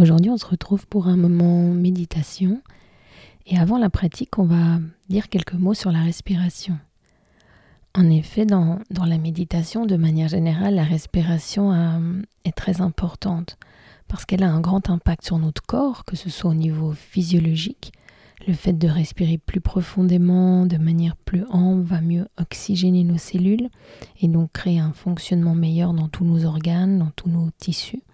Aujourd'hui, on se retrouve pour un moment méditation. Et avant la pratique, on va dire quelques mots sur la respiration. En effet, dans, la méditation, de manière générale, la respiration euh, est très importante parce qu'elle a un grand impact sur notre corps, que ce soit au niveau physiologique. Le fait de respirer plus profondément, de manière plus ample, va mieux oxygéner nos cellules et donc créer un fonctionnement meilleur dans tous nos organes, dans tous nos tissus.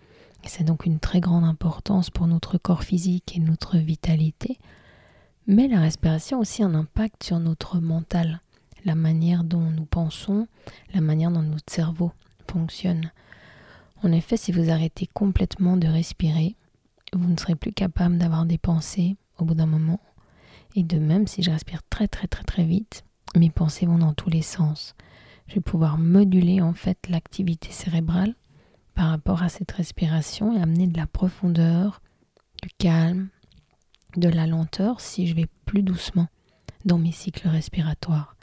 C'est donc une très grande importance pour notre corps physique et notre vitalité. Mais la respiration a aussi un impact sur notre mental, la manière dont nous pensons, la manière dont notre cerveau fonctionne. En effet, si vous arrêtez complètement de respirer, vous ne serez plus capable d'avoir des pensées au bout d'un moment. Et de même, si je respire très très très très vite, mes pensées vont dans tous les sens. Je vais pouvoir moduler en fait l'activité cérébrale par rapport à cette respiration et amener de la profondeur, du calme, de la lenteur si je vais plus doucement dans mes cycles respiratoires.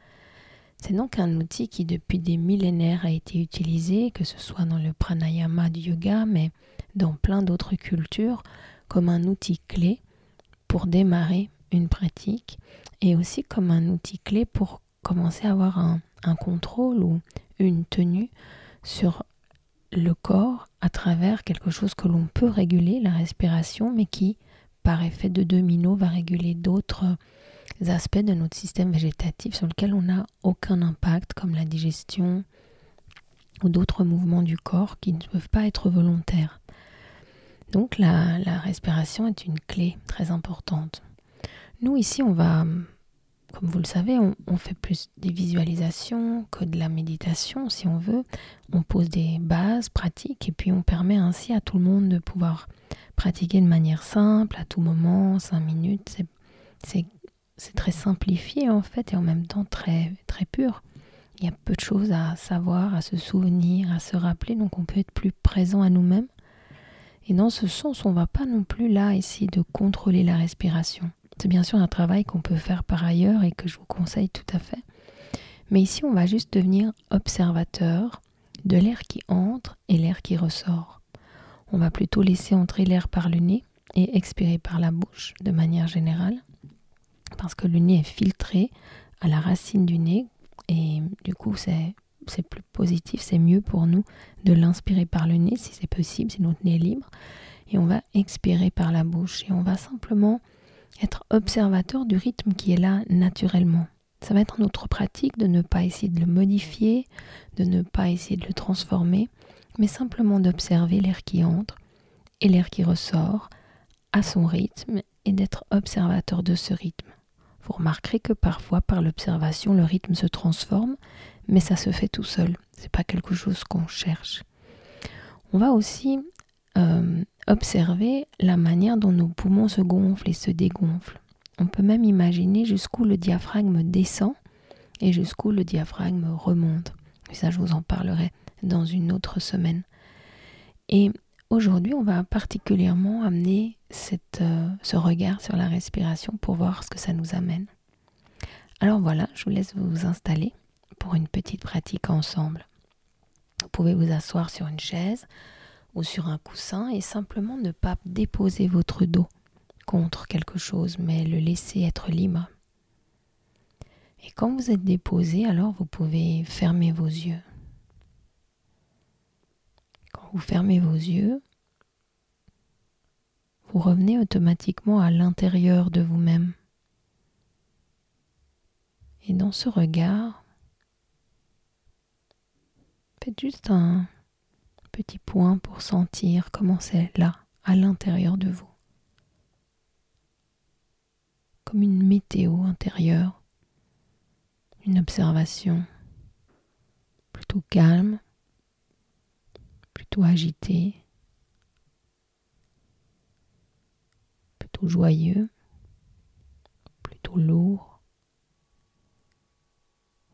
C'est donc un outil qui depuis des millénaires a été utilisé, que ce soit dans le pranayama du yoga, mais dans plein d'autres cultures, comme un outil clé pour démarrer une pratique et aussi comme un outil clé pour commencer à avoir un, un contrôle ou une tenue sur le corps à travers quelque chose que l'on peut réguler, la respiration, mais qui, par effet de domino, va réguler d'autres aspects de notre système végétatif sur lesquels on n'a aucun impact, comme la digestion ou d'autres mouvements du corps qui ne peuvent pas être volontaires. Donc la, la respiration est une clé très importante. Nous ici, on va comme vous le savez, on, fait plus des visualisations que de la méditation, si on veut. On pose des bases pratiques et puis on permet ainsi à tout le monde de pouvoir pratiquer de manière simple, à tout moment, cinq minutes. C'est très simplifié en fait et en même temps très, très pur. Il y a peu de choses à savoir, à se souvenir, à se rappeler, donc on peut être plus présent à nous-mêmes. Et dans ce sens, on ne va pas non plus là essayer de contrôler la respiration. C'est bien sûr un travail qu'on peut faire par ailleurs et que je vous conseille tout à fait. Mais ici, on va juste devenir observateur de l'air qui entre et l'air qui ressort. On va plutôt laisser entrer l'air par le nez et expirer par la bouche de manière générale, parce que le nez est filtré à la racine du nez et du coup c'est c'est plus positif, c'est mieux pour nous de l'inspirer par le nez si c'est possible, si notre nez est libre, et on va expirer par la bouche et on va simplement être observateur du rythme qui est là naturellement. Ça va être notre pratique de ne pas essayer de le modifier, de ne pas essayer de le transformer, mais simplement d'observer l'air qui entre et l'air qui ressort à son rythme et d'être observateur de ce rythme. Vous remarquerez que parfois, par l'observation, le rythme se transforme, mais ça se fait tout seul. C'est pas quelque chose qu'on cherche. On va aussi euh, observer la manière dont nos poumons se gonflent et se dégonflent. On peut même imaginer jusqu'où le diaphragme descend et jusqu'où le diaphragme remonte. Ça, je vous en parlerai dans une autre semaine. Et aujourd'hui, on va particulièrement amener euh, ce regard sur la respiration pour voir ce que ça nous amène. Alors voilà, je vous laisse vous installer pour une petite pratique ensemble. Vous pouvez vous asseoir sur une chaise, ou sur un coussin et simplement ne pas déposer votre dos contre quelque chose, mais le laisser être libre. Et quand vous êtes déposé, alors vous pouvez fermer vos yeux. Quand vous fermez vos yeux, vous revenez automatiquement à l'intérieur de vous-même. Et dans ce regard, faites juste un petit point pour sentir comment c'est là, à l'intérieur de vous. Comme une météo intérieure, une observation plutôt calme, plutôt agitée, plutôt joyeux, plutôt lourd.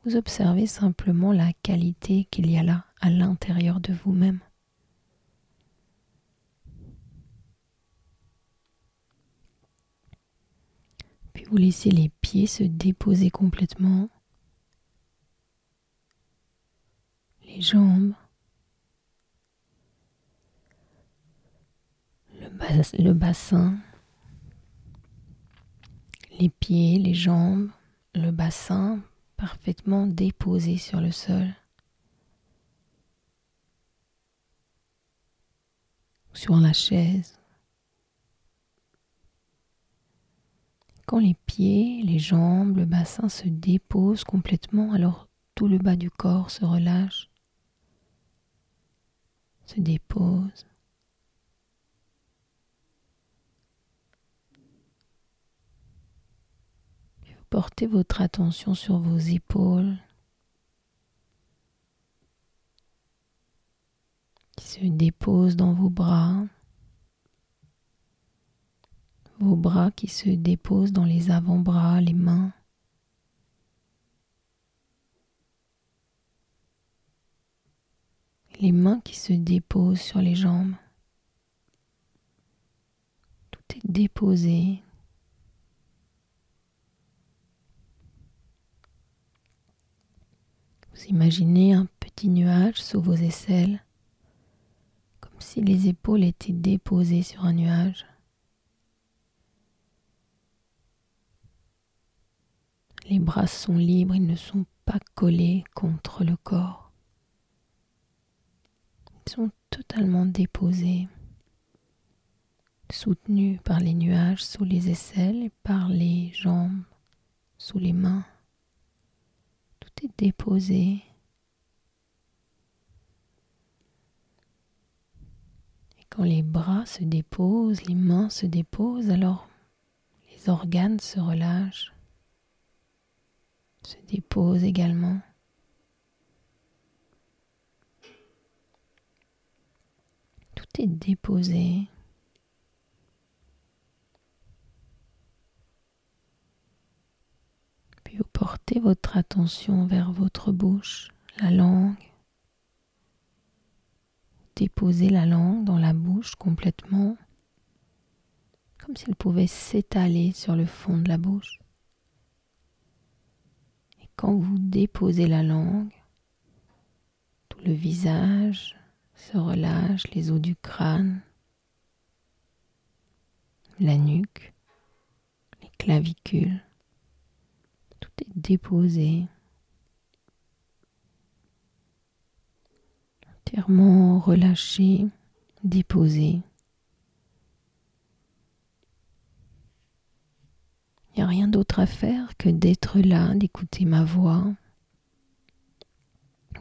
Vous observez simplement la qualité qu'il y a là à l'intérieur de vous-même. Puis vous laissez les pieds se déposer complètement, les jambes, le, bassin, les pieds, les jambes, le bassin parfaitement déposés sur le sol. Sur la chaise. Quand les pieds, les jambes, le bassin se déposent complètement, alors tout le bas du corps se relâche, se dépose. Portez votre attention sur vos épaules qui se déposent dans vos bras, vos bras qui se déposent dans les avant-bras, les mains. Les mains qui se déposent sur les jambes. Tout est déposé, Vous imaginez un petit nuage sous vos aisselles, comme si les épaules étaient déposées sur un nuage. Les bras sont libres, ils ne sont pas collés contre le corps. Ils sont totalement déposés, soutenus par les nuages sous les aisselles et par les jambes, sous les mains est déposé. Et quand les bras se déposent, les mains se déposent, alors les organes se relâchent, se déposent également. Tout est déposé. portez votre attention vers votre bouche, la langue. Déposez la langue dans la bouche complètement, comme s'elle pouvait s'étaler sur le fond de la bouche. Quand vous déposez la langue, tout le visage se relâche, les os du crâne, la nuque, les clavicules est déposé, entièrement relâché, déposé. Il n'y a rien d'autre à faire que d'être là, d'écouter ma voix,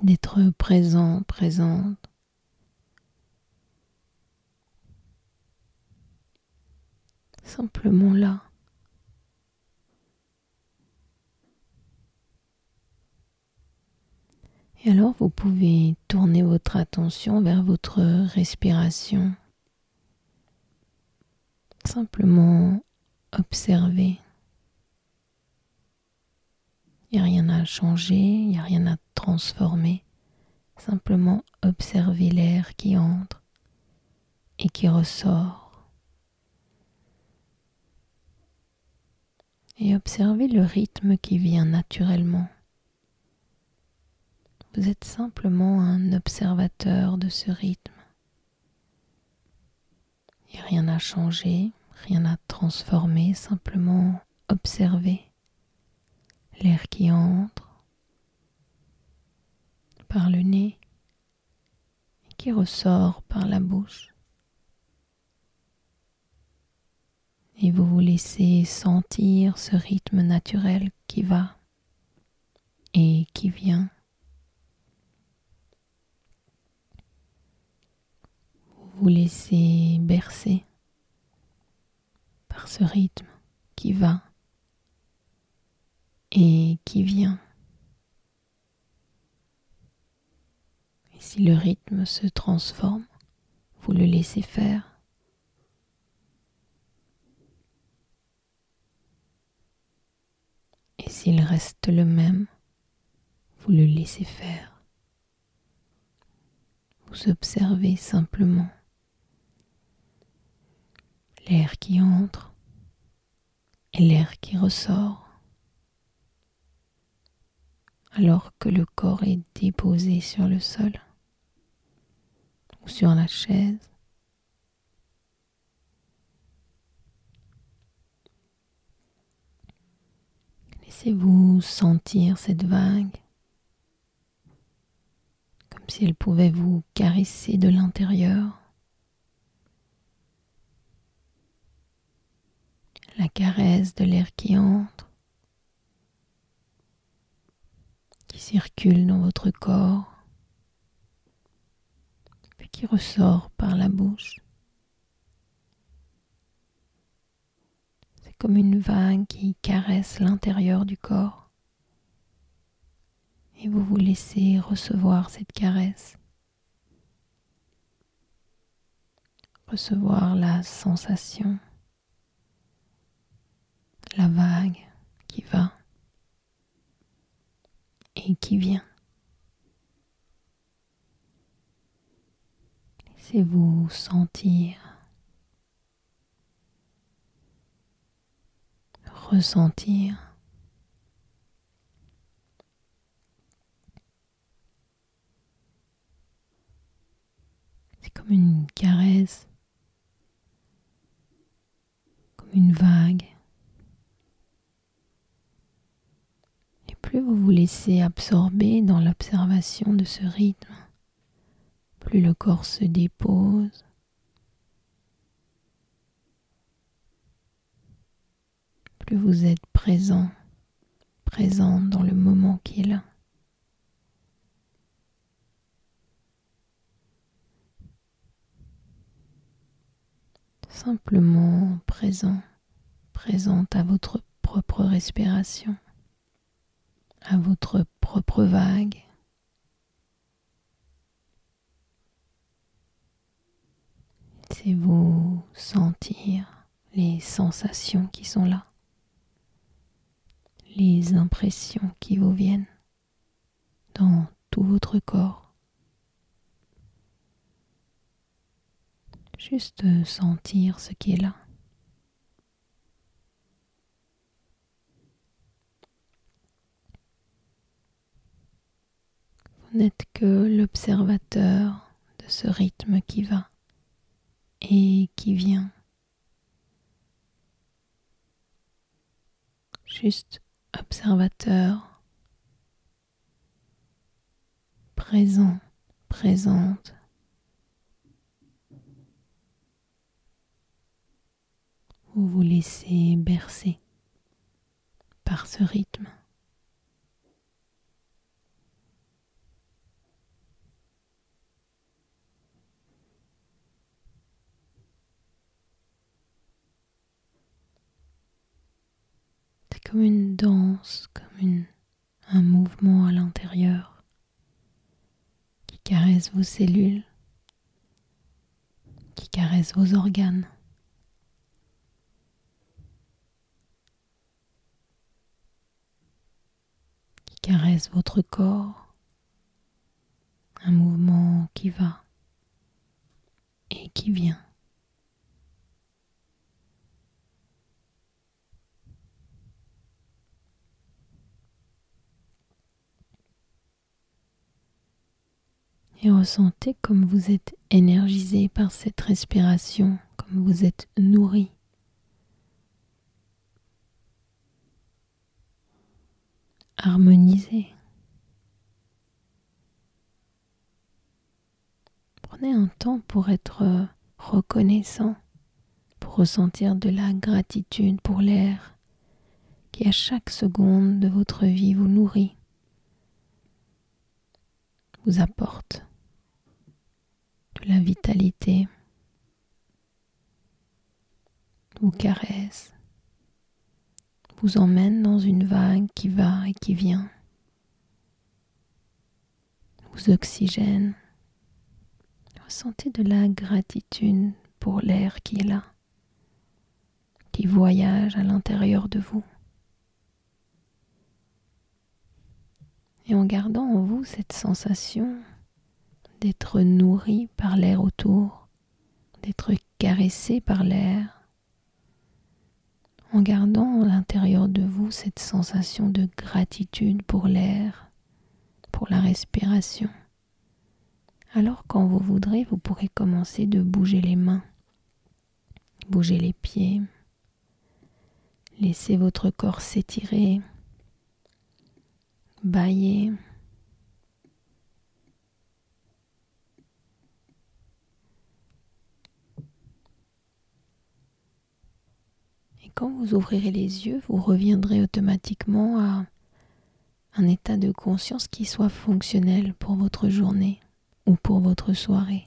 d'être présent, présente. Simplement là. Et alors vous pouvez tourner votre attention vers votre respiration. Simplement observer. Il n'y a rien à changer, il n'y a rien à transformer. Simplement observer l'air qui entre et qui ressort. Et observer le rythme qui vient naturellement. Vous êtes simplement un observateur de ce rythme. Il n'y a rien à changer, rien à transformer, simplement observer l'air qui entre par le nez et qui ressort par la bouche. Et vous vous laissez sentir ce rythme naturel qui va et qui vient. vous laissez bercer par ce rythme qui va et qui vient. Et si le rythme se transforme, vous le laissez faire. Et s'il reste le même, vous le laissez faire. Vous observez simplement l'air qui entre et l'air qui ressort alors que le corps est déposé sur le sol ou sur la chaise. Laissez-vous sentir cette vague comme si elle pouvait vous caresser de l'intérieur. La caresse de l'air qui entre, qui circule dans votre corps, puis qui ressort par la bouche. comme une vague qui caresse l'intérieur du corps. Et vous vous laissez recevoir cette caresse. Recevoir la sensation, la vague qui va et qui vient. Laissez-vous sentir ressentir. C'est comme une caresse, comme une vague. Et plus vous vous laissez absorber dans l'observation de ce rythme, plus le corps se dépose, plus vous êtes présent, présent dans le moment qui est là. Simplement présent, présente à votre propre respiration, à votre propre vague. C'est vous sentir les sensations qui sont là les impressions qui vous viennent dans tout votre corps. Juste sentir ce qui est là. Vous n'êtes que l'observateur de ce rythme qui va et qui vient. Juste observateur, présent, présente. Vous vous laissez bercer par ce rythme. Comme une danse, comme un mouvement à l'intérieur qui caresse vos cellules, qui caresse vos organes. qui caresse votre corps, un mouvement qui va et qui vient. Et ressentez comme vous êtes énergisé par cette respiration, comme vous êtes nourri. Harmonisé. Prenez un temps pour être reconnaissant, pour ressentir de la gratitude pour l'air qui à chaque seconde de votre vie vous nourrit, vous apporte de la vitalité, vous caresse, vous emmène dans une vague qui va et qui vient, vous oxygène. Ressentez de la gratitude pour l'air qui est là, qui voyage à l'intérieur de vous. Et en gardant en vous cette sensation d'être nourri par l'air autour, d'être caressé par l'air, en gardant à l'intérieur de vous cette sensation de gratitude pour l'air, pour la respiration. Alors quand vous voudrez, vous pourrez commencer de bouger les mains, bouger les pieds, laisser votre corps s'étirer, bailler. Et quand vous ouvrirez les yeux, vous reviendrez automatiquement à un état de conscience qui soit fonctionnel pour votre journée ou pour votre soirée.